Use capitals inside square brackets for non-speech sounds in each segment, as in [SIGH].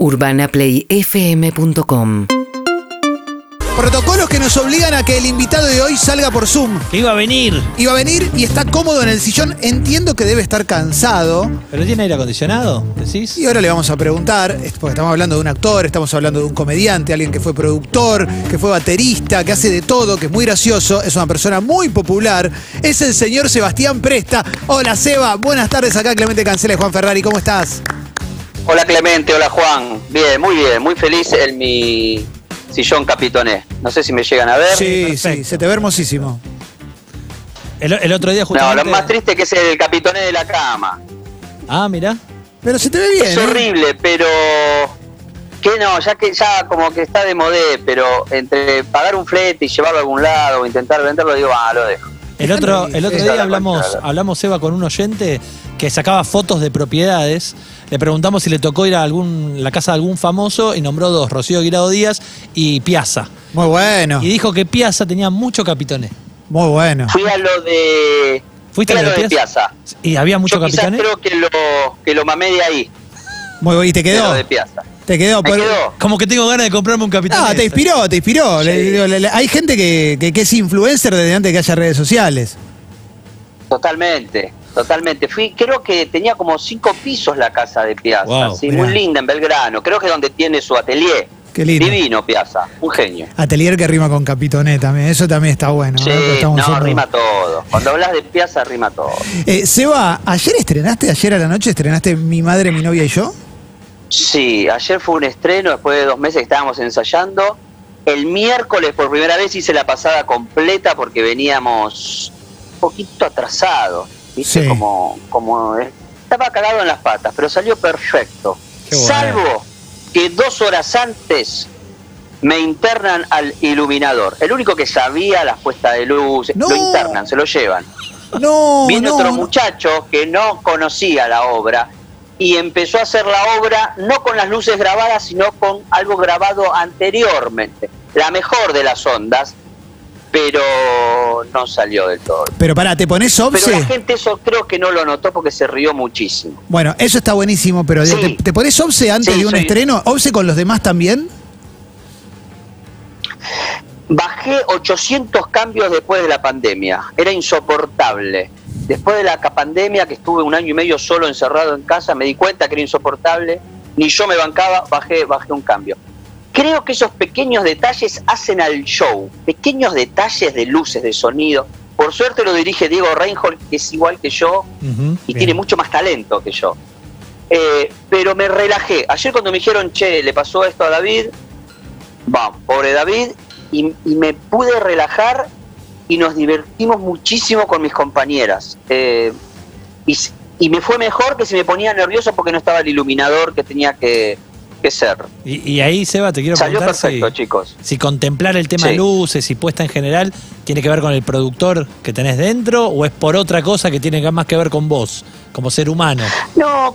UrbanaPlayFM.com Protocolos que nos obligan a que el invitado de hoy salga por Zoom. Que iba a venir. Iba a venir y está cómodo en el sillón. Entiendo que debe estar cansado. ¿Pero tiene aire acondicionado? ¿Decís? Y ahora le vamos a preguntar, es- porque estamos hablando de un actor, estamos hablando de un comediante, alguien que fue productor, que fue baterista, que hace de todo, que es muy gracioso, es una persona muy popular. Es el señor Sebastián Presta. Hola Seba, buenas tardes acá Clemente Cancela y Juan Ferrari, ¿cómo estás? Hola Clemente, hola Juan. Bien, muy bien, muy feliz en mi sillón capitoné. No sé si me llegan a ver. Sí, sí, se te ve hermosísimo. El, el otro día No, justamente... lo más triste que es el capitoné de la cama. Ah, mirá. Pero se te ve bien. es ¿eh? horrible, pero que no, ya que ya como que está de modé, pero entre pagar un flete y llevarlo a algún lado o intentar venderlo, digo, ah, lo dejo. El otro, el otro día la hablamos, hablamos, Eva, con un oyente que sacaba fotos de propiedades. Le preguntamos si le tocó ir a algún, la casa de algún famoso y nombró dos, Rocío Guirado Díaz y Piazza. Muy bueno, Y dijo que Piazza tenía mucho capitoné. muy bueno. Fui a lo de... ¿Fuiste fui a lo de de Piazza? Piazza. ¿Y había mucho Yo capitoné? creo que lo, que lo mamé de ahí, Muy bueno. ¿Y te quedó? de Piazza. Te quedó. Me por- quedó. Como que tengo ganas de comprarme un capitoné. Ah, te inspiró, te inspiró. Le- digo, le- le- hay gente que, que- que es influencer desde antes de que haya redes sociales. Totalmente, totalmente. Fui, creo que tenía como cinco pisos la casa de Piazza, Wow, sí, muy linda en Belgrano. Creo que es donde tiene su atelier. Qué lindo. Divino Piazza, un genio. Atelier que rima con Capitoné también. Eso también está bueno. Sí, ¿no? Rima todo. Cuando hablas de Piazza, rima todo. Eh, Seba, ¿ayer estrenaste, ayer a la noche estrenaste Mi Madre, Mi Novia y Yo? Sí, ayer fue un estreno, después de dos meses que estábamos ensayando. El miércoles por primera vez hice la pasada completa porque veníamos un poquito atrasados. ¿Viste? Sí. Como, como eh, estaba cagado en las patas, pero salió perfecto. Bueno. Salvo que dos horas antes me internan al iluminador. El único que sabía las puestas de luz, No. lo internan, se lo llevan. [LAUGHS] No, Viene no, otro no. muchacho que no conocía la obra y empezó a hacer la obra no con las luces grabadas, sino con algo grabado anteriormente. La mejor de las ondas, pero no salió del todo. Pero pará, ¿te pones Pero la obse? gente eso creo que no lo notó porque se rió muchísimo. Bueno, eso está buenísimo, pero Sí. ¿te, te pones obse antes Sí, de un soy- estreno? ¿Obse con los demás también? Bajé 800 cambios después de la pandemia. Era insoportable. Después de la pandemia, que estuve un año y medio solo encerrado en casa, me di cuenta que era insoportable. Ni yo me bancaba, bajé, bajé un cambio. Creo que esos pequeños detalles hacen al show. Pequeños detalles de luces, de sonido. Por suerte lo dirige Diego Reinhold, que es igual que yo y bien. tiene mucho más talento que yo. Eh, pero me relajé. Ayer cuando me dijeron, che, le pasó esto a David, vamos, pobre David, y, y me pude relajar y nos divertimos muchísimo con mis compañeras. Eh, y, y me fue mejor que si me ponía nervioso porque no estaba el iluminador que tenía que, que ser. Y, y ahí, Seba, te quiero Salió preguntar perfecto, si, chicos. si contemplar el tema Sí. luces y puesta en general tiene que ver con el productor que tenés dentro o es por otra cosa que tiene más que ver con vos, como ser humano. No,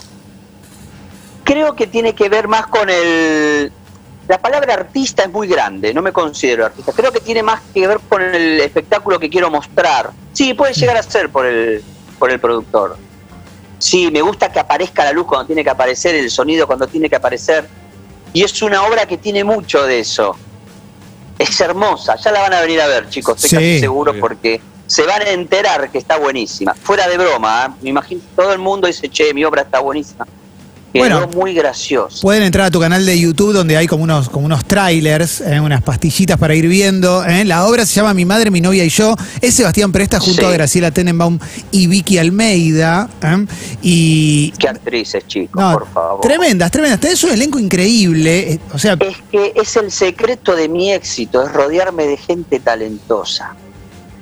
creo que tiene que ver más con el... La palabra artista es muy grande, no me considero artista. Creo que tiene más que ver con el espectáculo que quiero mostrar. Sí, puede llegar a ser por el, por el productor. Sí, me gusta que aparezca la luz cuando tiene que aparecer, el sonido cuando tiene que aparecer. Y es una obra que tiene mucho de eso. Es hermosa, ya la van a venir a ver, chicos, estoy Sí. casi seguro porque se van a enterar que está buenísima. Fuera de broma, ¿eh? me imagino todo el mundo dice, che, mi obra está buenísima. Quedó Bueno. muy gracioso. Pueden entrar a tu canal de YouTube donde hay como unos, como unos trailers, ¿eh? unas pastillitas para ir viendo. ¿eh? La obra se llama Mi Madre, Mi Novia y Yo. Es Sebastián Presta junto Sí. a Graciela Tenenbaum y Vicky Almeida. ¿eh? Y. Qué actrices, chicos, No, por favor. tremendas, tremendas. Tenés un elenco increíble. O sea, Es que es el secreto de mi éxito, es rodearme de gente talentosa.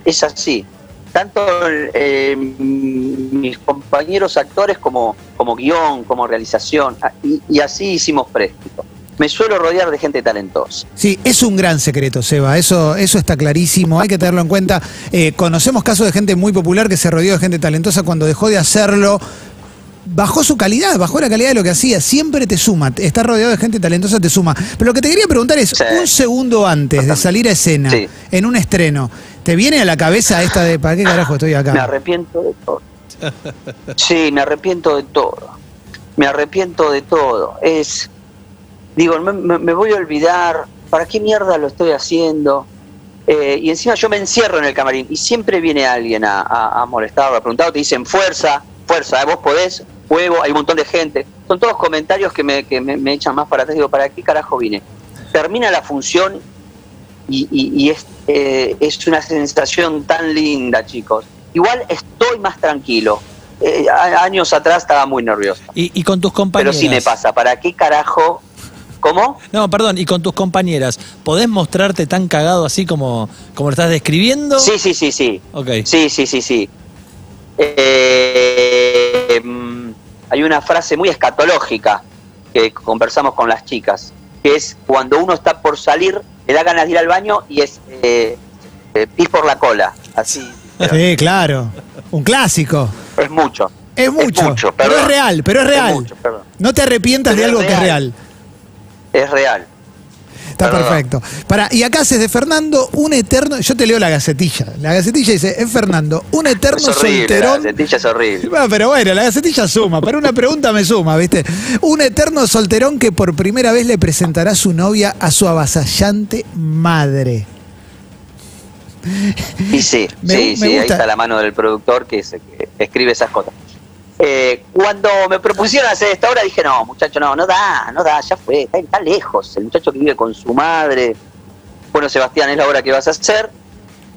Es así. Tanto eh, mis compañeros actores como, como guion, como realización, ah, y, y así hicimos Préstito. Me suelo rodear de gente talentosa. Sí, es un gran secreto, Seba. Eso, eso está clarísimo. Hay que tenerlo en cuenta. Eh, conocemos casos de gente muy popular que se rodeó de gente talentosa cuando dejó de hacerlo. Bajó su calidad, bajó la calidad de lo que hacía. Siempre te suma. Estar rodeado de gente talentosa te suma. Pero lo que te quería preguntar es: Sí. un segundo antes de salir a escena, Sí. en un estreno, ¿te viene a la cabeza esta de ¿para qué carajo estoy Me acá? arrepiento de todo. Sí, me arrepiento de todo. Me arrepiento de todo. Es digo, me, me- me voy a olvidar, ¿para qué mierda lo estoy haciendo? Eh, y encima yo me encierro en el camarín y siempre viene alguien a, a, a molestar, a preguntar, te dicen fuerza, fuerza, vos podés, juego, hay un montón de gente. Son todos comentarios que me, que me, me echan más para atrás. Digo, ¿para qué carajo vine? Termina la función y, y- y es, eh, es una sensación tan linda, chicos. Igual estoy más tranquilo. Eh, años atrás estaba muy nervioso. Y, y con tus Pero compañeras. sí me pasa, ¿para qué carajo? ¿Cómo? No, perdón, y con tus compañeras, ¿podés mostrarte tan cagado así como, como lo estás describiendo? Sí, sí, sí, sí. Sí, sí, sí, sí. Eh, mm, hay una frase muy escatológica que conversamos con las chicas, que es cuando uno está por salir, le da ganas de ir al baño y es eh, eh, pis por la cola. Así. pero Sí, claro. Un clásico. Es mucho. Es mucho. pero perdón. es real, pero es real. mucho, no te arrepientas Pero de es algo que es real. Es real. Está Perdón. perfecto. Para, y acá haces de Fernando un eterno. Yo te leo la gacetilla. La gacetilla dice: Es Fernando, un eterno Es horrible, la solterón. gacetilla es horrible. Bueno, pero bueno, la gacetilla suma. Para una pregunta me suma, ¿viste? Un eterno solterón que por primera vez le presentará su novia a su avasallante madre. Y sí, [LAUGHS] Me- sí, me sí, ahí está la mano del productor que, se- que escribe esas cosas. Eh, cuando me propusieron hacer esta obra dije, no, muchacho, no, no da, no da, ya fue, está, lejos, el muchacho que vive con su madre. Bueno, Sebastián, es la obra que vas a hacer.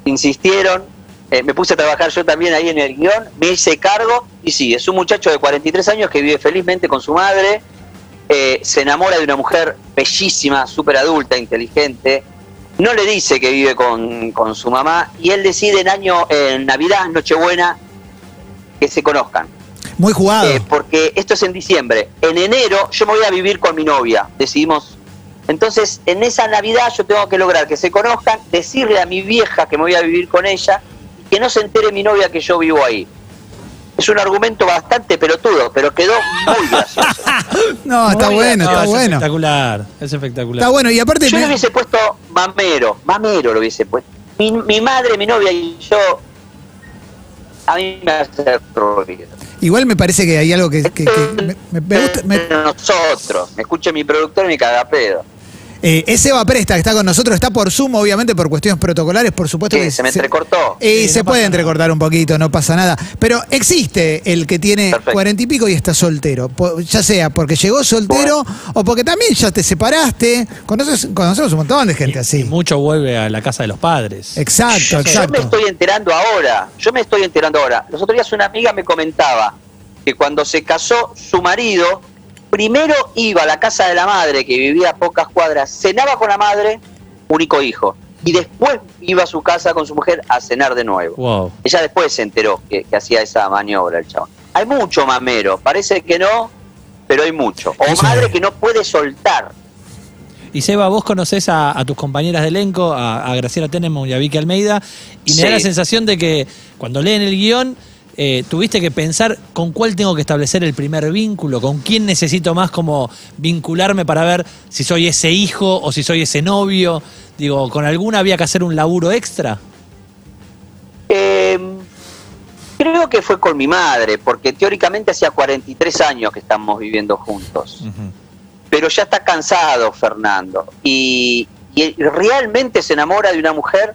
Insistieron, eh, me puse a trabajar yo también ahí en el guion, me hice cargo y sí, es un muchacho de 43 años que vive felizmente con su madre, eh, se enamora de una mujer bellísima, súper adulta, inteligente, no le dice que vive con, con su mamá y él decide en año, en Navidad, Nochebuena, que se conozcan. Muy jugado. Eh, porque esto es en diciembre. En enero yo me voy a vivir con mi novia. Decidimos. Entonces, en esa Navidad yo tengo que lograr que se conozcan, decirle a mi vieja que me voy a vivir con ella y que no se entere mi novia que yo vivo ahí. Es un argumento bastante pelotudo, pero quedó muy gracioso. [LAUGHS] no, está muy bueno, No, está es bueno. espectacular, es espectacular. Está bueno. Y aparte. Yo me- le hubiese puesto mamero, mamero lo hubiese puesto. Mi, mi madre, mi novia y yo, a mí me hace ruido. Igual me parece que hay algo que, que- que me, gusta. me- nosotros, me escucha mi productor y me caga pedo. Eh, es Eva Presta que está con nosotros, está por Zoom, obviamente, por cuestiones protocolares, por supuesto que ¿Se me entrecortó? Eh, Sí, se no puede entrecortar un poquito, no pasa nada. Pero existe el que tiene cuarenta y pico y está soltero. Ya sea porque llegó soltero o porque también ya te separaste. Conoces, conocemos un montón de gente Y así. mucho vuelve a la casa de los padres. Exacto, Yo me exacto. estoy enterando ahora, yo me estoy enterando ahora. Los otros días una amiga me comentaba que cuando se casó su marido, primero iba a la casa de la madre, que vivía a pocas cuadras, cenaba con la madre, único hijo, y después iba a su casa con su mujer a cenar de nuevo. Wow. Ella después se enteró que, que hacía esa maniobra el chabón. Hay mucho mamero, parece que no, pero hay mucho. O Eso madre es. que no puede soltar. Y Seba, vos conocés a, a tus compañeras de elenco, a, a Graciela Tenenbaum y a Vicky Almeida, y me da la sensación de que cuando leen el guion, eh, tuviste que pensar con cuál tengo que establecer el primer vínculo, con quién necesito más como vincularme para ver si soy ese hijo o si soy ese novio. Digo, ¿con alguna había que hacer un laburo extra? Eh, creo que fue con mi madre, porque teóricamente hacía 43 años que estamos viviendo juntos. Pero ya está cansado Fernando. Y, y realmente se enamora de una mujer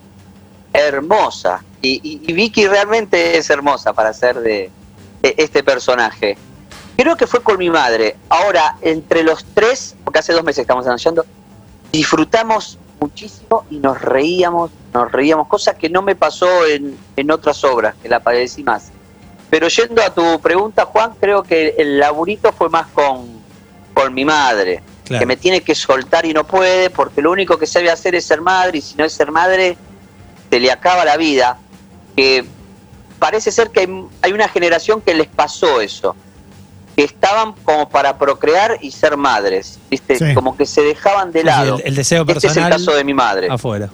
hermosa. Y, y- y Vicky realmente es hermosa para ser de, de este personaje. Creo que fue con mi madre. Ahora, entre los tres, porque hace dos meses estamos ensayando, disfrutamos muchísimo y nos reíamos, nos reíamos, cosa que no me pasó en, en otras obras, que la padecí más. Pero yendo a tu pregunta, Juan, creo que el laburito fue más con, con mi madre, Claro. que me tiene que soltar y no puede, porque lo único que sabe hacer es ser madre, y si no es ser madre, se le acaba la vida. Que parece ser que hay, hay una generación que les pasó eso, que estaban como para procrear y ser madres, ¿viste? Sí. Como que se dejaban de Sí, lado. el- el deseo Este es el personal caso de mi madre. Afuera.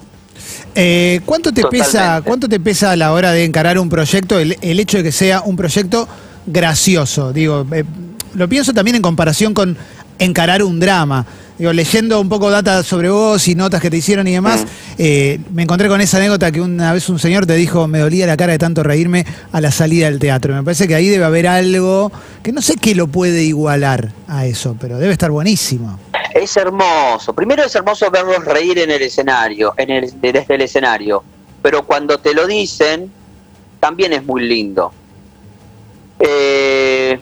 Eh, ¿cuánto, te pesa. ¿Cuánto te pesa a la hora de encarar un proyecto el, el hecho de que sea un proyecto gracioso? Digo, eh, lo pienso también en comparación con encarar un drama. Digo, leyendo un poco data sobre vos y notas que te hicieron y demás, Mm. eh, me encontré con esa anécdota que una vez un señor te dijo, me dolía la cara de tanto reírme a la salida del teatro. Me parece que ahí debe haber algo que no sé qué lo puede igualar a eso, pero debe estar buenísimo. es hermoso. Primero es hermoso verlos reír en el escenario, en el, desde el escenario. Pero cuando te lo dicen, también es muy lindo. Eh,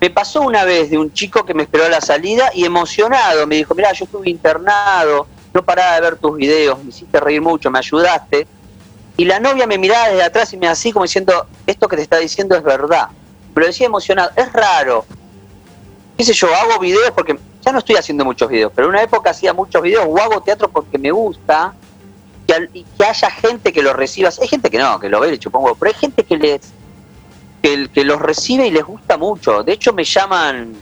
me pasó una vez de un chico que me esperó a la salida y emocionado me dijo, mira, yo estuve internado, no paraba de ver tus videos, me hiciste reír mucho, me ayudaste. Y la novia me miraba desde atrás y me así como diciendo, esto que te está diciendo es verdad. Me lo decía emocionado, es raro. ¿Qué yo? Hago videos porque ya no estoy haciendo muchos videos, pero en una época hacía muchos videos o hago teatro porque me gusta y que haya gente que lo reciba. Hay gente que no, que lo ve, supongo, pero hay gente que les que, que los recibe y les gusta mucho. De hecho, me llaman,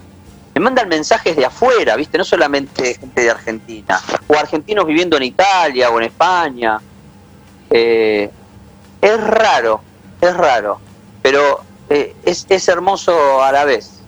me mandan mensajes de afuera, ¿viste? No solamente gente de Argentina, o argentinos viviendo en Italia o en España. Eh, es raro, es raro, pero eh, es, es hermoso a la vez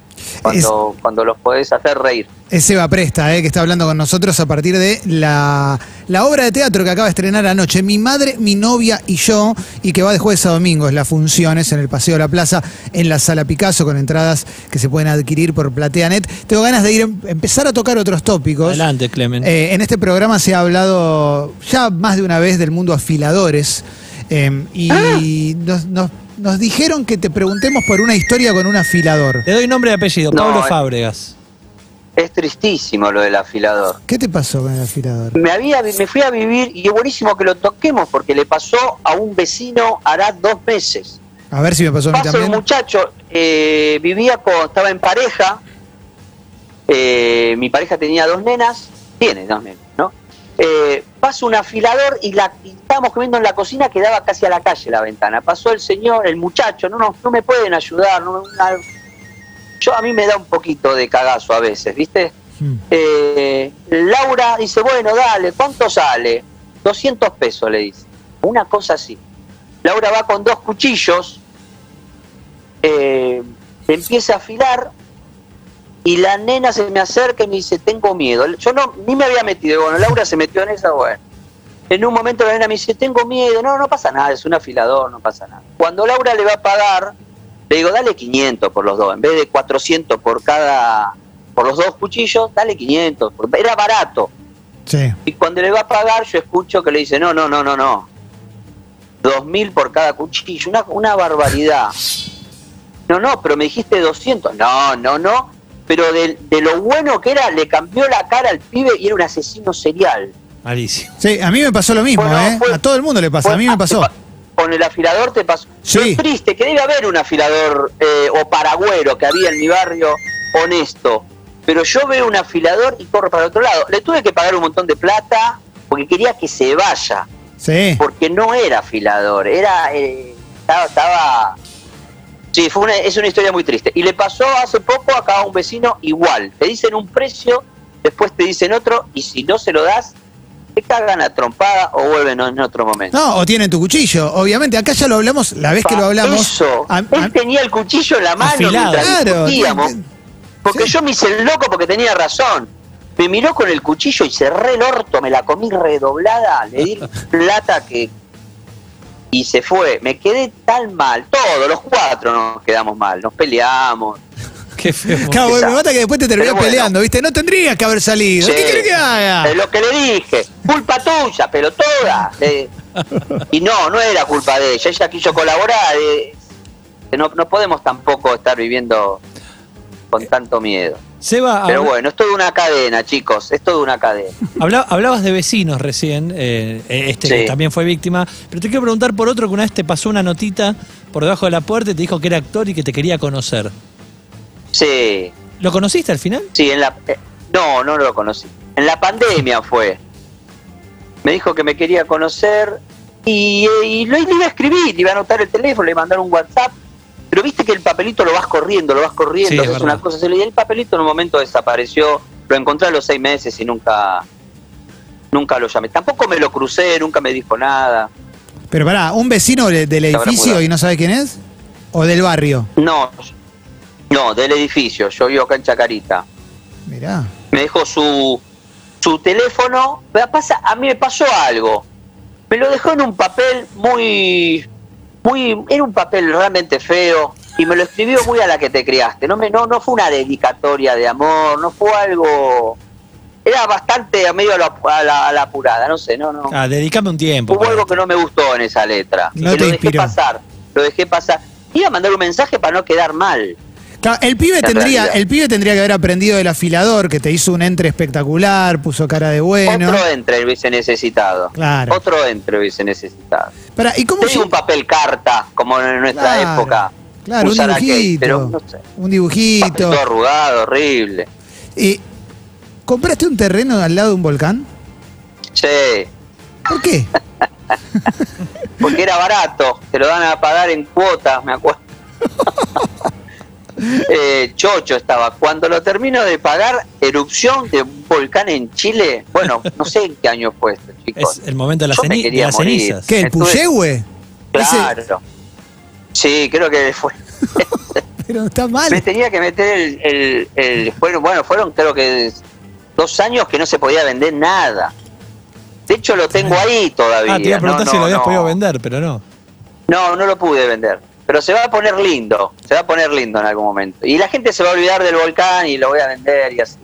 cuando, cuando los podés hacer reír. Es Eva Presta, eh, que está hablando con nosotros a partir de la, la, obra de teatro que acaba de estrenar anoche, Mi madre, mi novia y yo, y que va de jueves a domingo. Es la funciones en el Paseo de la Plaza, en la Sala Picasso, con entradas que se pueden adquirir por PlateaNet. Tengo ganas de ir, empezar a tocar otros tópicos. Adelante, Clemen. Eh, en este programa se ha hablado ya más de una vez del mundo afiladores. Eh, y Ah. nos, nos- nos dijeron que te preguntemos por una historia con un afilador. Te doy nombre y apellido, No, Pablo eh. Fábregas. Es tristísimo lo del afilador. ¿Qué te pasó con el afilador? Me, había, me fui a vivir y es buenísimo que lo toquemos porque le pasó a un vecino hará dos meses. A ver si me pasó a mí Pasa un también. muchacho, eh, vivía con, estaba en pareja, eh, mi pareja tenía dos nenas, tiene dos nenas, ¿no? Eh, pasa un afilador y, la, y estábamos comiendo en la cocina que daba casi a la calle la ventana. Pasó el señor, el muchacho, no, no, no me pueden ayudar. No, una- yo a mí me da un poquito de cagazo a veces, ¿viste? Mm. Eh, Laura dice, bueno, dale, ¿cuánto sale? 200 pesos, le dice. Una cosa así. Laura va con dos cuchillos, eh, empieza a afilar y la nena se me acerca y me dice, tengo miedo. Yo no, ni me había metido, bueno, Laura se metió en esa, bueno. En un momento la nena me dice, tengo miedo, no, no pasa nada, es un afilador, no pasa nada. Cuando Laura le va a pagar, le digo, dale 500 por los dos, en vez de 400 por cada, por los dos cuchillos, dale 500, por- era barato. Sí. Y cuando le va a pagar, yo escucho que le dice, no, no, no, no, no. Dos mil por cada cuchillo, una, una barbaridad. [LAUGHS] No, no, pero me dijiste 200. No, no, no. Pero de, de lo bueno que era, le cambió la cara al pibe y era un asesino serial. Malísimo. Sí, a mí me pasó lo mismo, Bueno, ¿eh? fue- a todo el mundo le pasa, Fue- a mí me pasó. Con el afilador te pasó. Sí. Triste, que debe haber un afilador eh, o paragüero que había en mi barrio honesto. Pero yo veo un afilador y corro para el otro lado. Le tuve que pagar un montón de plata porque quería que se vaya. Sí. porque no era afilador, era eh, estaba, estaba- sí, fue una, es una historia muy triste. Y le pasó hace poco acá a un vecino igual. Te dicen un precio, después te dicen otro, y si no se lo das, te cagan a trompada o vuelven en otro momento. No, o tienen tu cuchillo, obviamente. Acá ya lo hablamos, la vez que lo hablamos. Eso, a- a- él tenía el cuchillo en la mano Afilado. mientras Claro, discutíamos, porque sí. yo me hice el loco porque tenía razón. Me miró con el cuchillo y cerré el orto, me la comí redoblada, le di [LAUGHS] plata que... Y se fue. Me quedé tan mal. Todos, los cuatro nos quedamos mal. Nos peleamos. Qué feo. [LAUGHS] Claro, me mata que después te terminó Pero bueno. peleando, ¿viste? No tendrías que haber salido. Sí. ¿Qué querés que haga? Es lo que le dije. Culpa tuya, pero toda. Eh, y no, no era culpa de ella. Ella quiso colaborar. eh, que no, no podemos tampoco estar viviendo con tanto miedo. Seba, Pero habla- bueno, es toda una cadena, chicos. Es toda una cadena. habla- hablabas de vecinos recién, eh, eh, este Sí. que también fue víctima, pero te quiero preguntar por otro que una vez te pasó una notita por debajo de la puerta y te dijo que era actor y que te quería conocer. Sí, ¿Lo conociste al final? sí, en la. eh, no, no lo conocí. En la pandemia fue. Me dijo que me quería conocer y, eh, y lo le iba a escribir, le iba a anotar el teléfono, le iba a mandar un WhatsApp. Pero viste que el papelito lo vas corriendo, lo vas corriendo, Sí, es una cosa. Y el papelito en un momento desapareció. Lo encontré a los seis meses y nunca, nunca lo llamé. Tampoco me lo crucé, nunca me dijo nada. Pero pará, ¿un vecino de- del habrá edificio y no sabe quién es? ¿O del barrio? No, no, del edificio. Yo vivo acá en Chacarita. Mirá. me dejó su, su teléfono. Pasa, a mí me pasó algo. Me lo dejó en un papel muy, muy, era un papel realmente feo y me lo escribió muy a la que te criaste. No me, no, no fue una dedicatoria de amor, no fue algo, era bastante medio a la, a la- a la apurada, no sé, no, no. Ah, dedicame un tiempo. Hubo algo que no me gustó en esa letra. No que te lo dejé pasar, lo dejé pasar. Iba a mandar un mensaje para no quedar mal. El pibe En tendría, el pibe tendría que haber aprendido del afilador, que te hizo un entre espectacular, puso cara de bueno. Otro entre hubiese necesitado. Claro. Otro entre hubiese necesitado. Pará, ¿y cómo un papel carta, como en nuestra Claro, época. Claro, un Usar aquel, dibujito. pero no sé. Un dibujito. todo arrugado, horrible. Eh, ¿Compraste un terreno al lado de un volcán? Sí, ¿Por qué? [LAUGHS] porque era barato, te lo dan a pagar en cuotas, me acuerdo. [LAUGHS] Eh, Chocho estaba. Cuando lo termino de pagar, erupción de un volcán en Chile. Bueno, no sé en qué año fue esto, [LAUGHS] chicos. Es el momento de, me ceni- de las morir. cenizas. ¿Qué? ¿El Puyehue? Ese- Claro. Sí, creo que fue. [LAUGHS] pero está mal. Me tenía que meter el, el, bueno, fueron creo que dos años que no se podía vender nada. De hecho lo tengo ahí todavía. Ah, te iba a preguntar no, si lo no, habías no. podido vender, pero no. No, no lo pude vender. Pero se va a poner lindo, se va a poner lindo en algún momento. Y la gente se va a olvidar del volcán y lo voy a vender y así.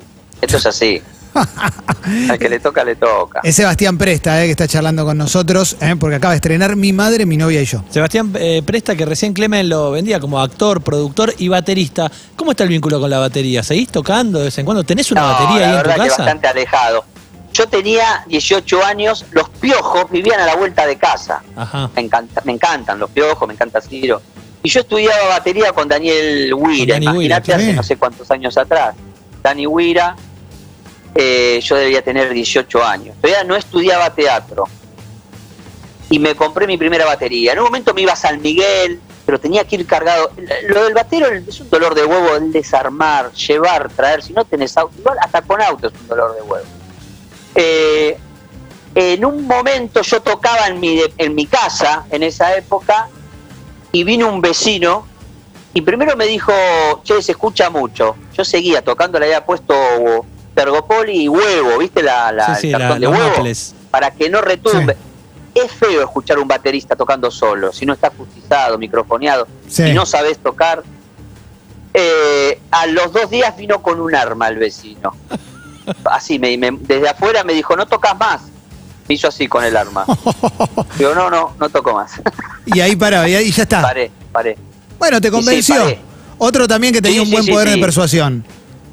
Esto es así. [LAUGHS] Al que le toca, le toca. Es Sebastián Presta, eh, que está charlando con nosotros, eh, porque acaba de estrenar Mi Madre, Mi Novia y Yo. Sebastián eh, Presta, que recién Clemen lo vendía como actor, productor y baterista. ¿Cómo está el vínculo con la batería? ¿Seguís tocando de vez en cuando? ¿Tenés una No, batería la ahí en verdad tu que casa? bastante alejado. Yo tenía 18 años, los piojos vivían a la vuelta de casa. Ajá. Me, encanta, me encantan los piojos, me encanta Ciro. Y yo estudiaba batería con Daniel Huira, imagínate hace no sé cuántos años atrás. Dani Huira, eh, yo debía tener 18 años. Todavía no estudiaba teatro. Y me compré mi primera batería. En un momento me iba a San Miguel, pero tenía que ir cargado. Lo del batero es un dolor de huevo, el desarmar, llevar, traer. Si no tenés auto, igual hasta con auto es un dolor de huevo. Eh, en un momento yo tocaba en mi, en mi casa, en esa época, y vino un vecino y primero me dijo, che, se escucha mucho. Yo seguía tocando, le había puesto Tergopoli y huevo, ¿viste? La, la, sí, sí, el la- cartón de huevo, maples. para que no retumbe. Es feo escuchar un baterista tocando solo, si no está acustizado, microfoneado, Sí. y no sabes tocar. Eh, a los dos días vino con un arma el vecino. [LAUGHS] Así, me, me- desde afuera me dijo, no tocas más. Me hizo así con el arma. [LAUGHS] Digo, no, no, no toco más. [LAUGHS] Y ahí pará, y ahí ya está. paré, paré. Bueno, te Y sí, convenció. Otro también que tenía Sí, un buen sí, poder de persuasión.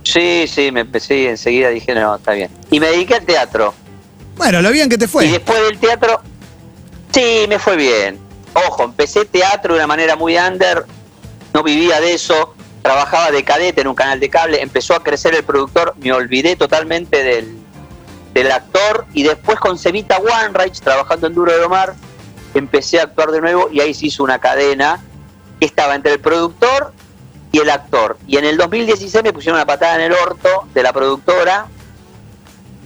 Sí, sí, me empecé y enseguida dije, no, está bien. Y me dediqué al teatro. Bueno, lo bien que te Y fue. después del teatro, sí, me fue bien. Ojo, empecé teatro de una manera muy under, no vivía de eso, trabajaba de cadete en un canal de cable, empezó a crecer el productor, me olvidé totalmente del, del actor y después con Cevita Wanreich, trabajando en Duro de Omar, empecé a actuar de nuevo y ahí se hizo una cadena que estaba entre el productor y el actor. Y en el 2016 me pusieron una patada en el orto de la productora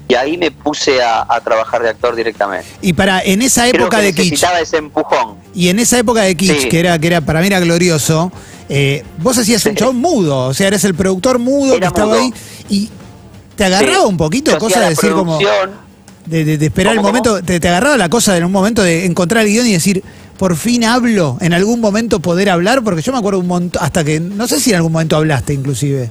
y ahí me puse a, a trabajar de actor directamente. Y para, en esa Creo época que de Kitsch, necesitaba ese empujón. y en esa época de Kitsch, Sí. que era, que era, para mí era glorioso, eh, vos hacías un Sí. chabón mudo, o sea, eres el productor mudo Era que estaba mudo. ahí, y te agarraba Sí. un poquito, cosa de decir como, de, de- de esperar el momento, te, te agarraba la cosa en un momento de encontrar el guion y decir, por fin hablo, en algún momento poder hablar, porque yo me acuerdo un montón, hasta que, no sé si en algún momento hablaste inclusive.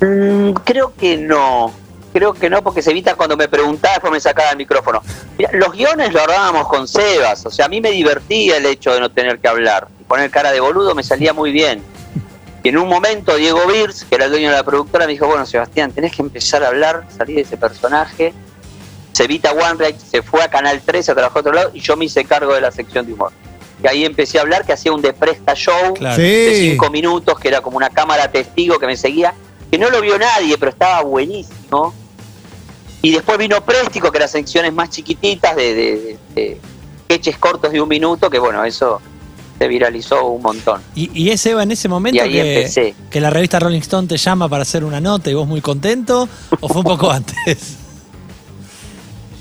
Mm, creo que no. Creo que no, porque se evita cuando me preguntaba, después me sacaba el micrófono. Mira, los guiones lo armábamos con Sebas. O sea, a mí me divertía el hecho de no tener que hablar. Y poner cara de boludo me salía muy bien. Y en un momento, Diego Birs, que era el dueño de la productora, me dijo: Bueno, Sebastián, tenés que empezar a hablar, salir de ese personaje. Sevita Wanreich se fue a Canal 13 a trabajar a otro lado y yo me hice cargo de la sección de humor. Y ahí empecé a hablar, que hacía un de presta show Claro. de cinco minutos, que era como una cámara testigo que me seguía, que no lo vio nadie, pero estaba buenísimo. Y después vino Préstico, que eran secciones más chiquititas de, de, de- de sketches cortos de un minuto, que bueno, eso se viralizó un montón. Y, y es Eva en ese momento Y ahí que, empecé. que la revista Rolling Stone te llama para hacer una nota y vos muy contento, o fue un poco [LAUGHS] antes.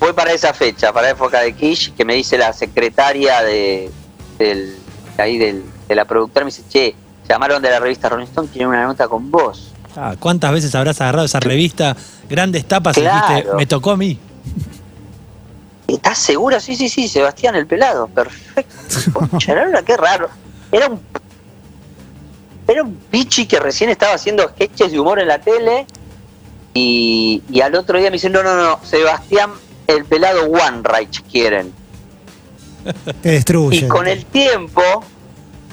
Fue para esa fecha, para la época de Kish, que me dice la secretaria de, del, ahí del, de la productora, me dice, che, llamaron de la revista Rolling Stone, quieren una nota con vos. Ah, ¿Cuántas veces habrás agarrado esa revista, grandes tapas, y Claro. dijiste, me tocó a mí? ¿Estás segura? Sí, sí, sí, Sebastián el pelado. Perfecto. Concha, la lora, qué raro. Era un. Era un pichi que recién estaba haciendo sketches de humor en la tele. Y, y al otro día me dicen, no, no, no, Sebastián, el pelado One Reich quieren. Te destruye. Y con el tiempo,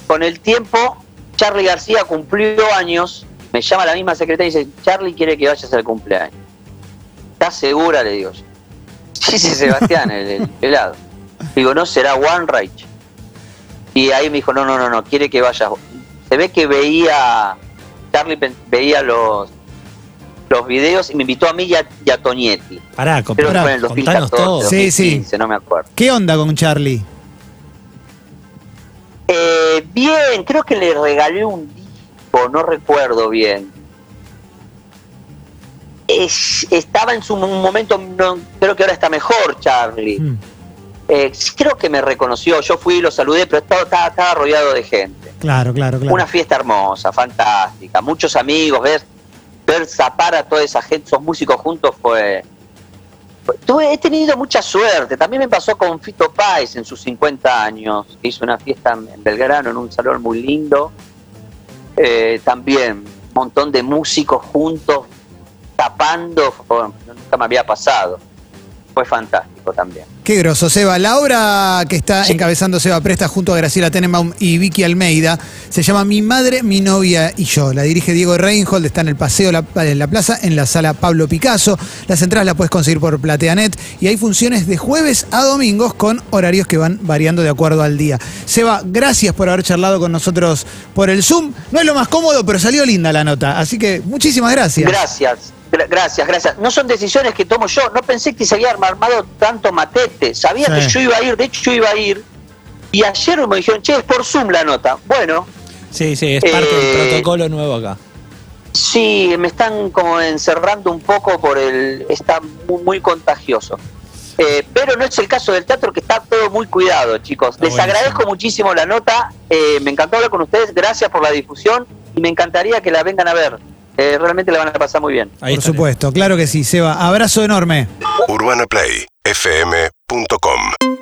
con el tiempo, Charlie García cumplió años, me llama la misma secretaria y dice, Charlie quiere que vayas al cumpleaños. ¿Estás segura? Le digo yo. [LAUGHS] Sí, sí, Sebastián, el, el pelado. Digo, no, será One Reich. Y ahí me dijo, no, no, no, no, quiere que vayas. Se ve que veía, Charlie veía los los videos y me invitó a mí y a, y a Tonietti. Pará, Creo que pará, fue en el contanos 2014, todo. Sí, sí. 2015, no me acuerdo. ¿Qué onda con Charlie? Eh, bien, creo que le regalé un disco, no recuerdo bien. Es- estaba en su momento, no, creo que ahora está mejor, Charlie. Mm, Eh, creo que me reconoció, yo fui y lo saludé, pero estaba, estaba, estaba rodeado de gente. claro, claro, claro. Una fiesta hermosa, fantástica, muchos amigos, ver, ver zapar a toda esa gente, esos músicos juntos fue... Tuve, he tenido mucha suerte, también me pasó con Fito Páez en sus 50 años, que hizo una fiesta en Belgrano, en un salón muy lindo, Eh, también un montón de músicos juntos, tapando, nunca me había pasado, fue fantástico también. Qué groso, Seba. La obra que está Sí. encabezando Seba Presta junto a Graciela Tenenbaum y Vicky Almeida se llama Mi madre, mi novia y yo. La dirige Diego Reinhold, está en el Paseo La, en la Plaza, en la sala Pablo Picasso. Las entradas las puedes conseguir por Plateanet y hay funciones de jueves a domingos con horarios que van variando de acuerdo al día. Seba, gracias por haber charlado con nosotros por el Zoom. No es lo más cómodo, pero salió linda la nota. Así que muchísimas gracias. Gracias, gra- gracias, gracias. No son decisiones que tomo yo. No pensé que se había armado tanto matete. Sabía Sí. que yo iba a ir, de hecho yo iba a ir. Y ayer me dijeron, che, es por Zoom la nota. Bueno, Sí, sí, es parte del Eh, protocolo nuevo acá. sí, me están como encerrando un poco por el... Está muy, muy contagioso. Eh, pero no es el caso del teatro, que está todo muy cuidado, chicos. Está Les buenísimo. agradezco muchísimo la nota. eh, me encantó hablar con ustedes. Gracias por la difusión. Y me encantaría que la vengan a ver. Eh, realmente la van a pasar muy bien. Ahí Por supuesto, claro que sí, Seba. Abrazo enorme. UrbanaPlayFM.com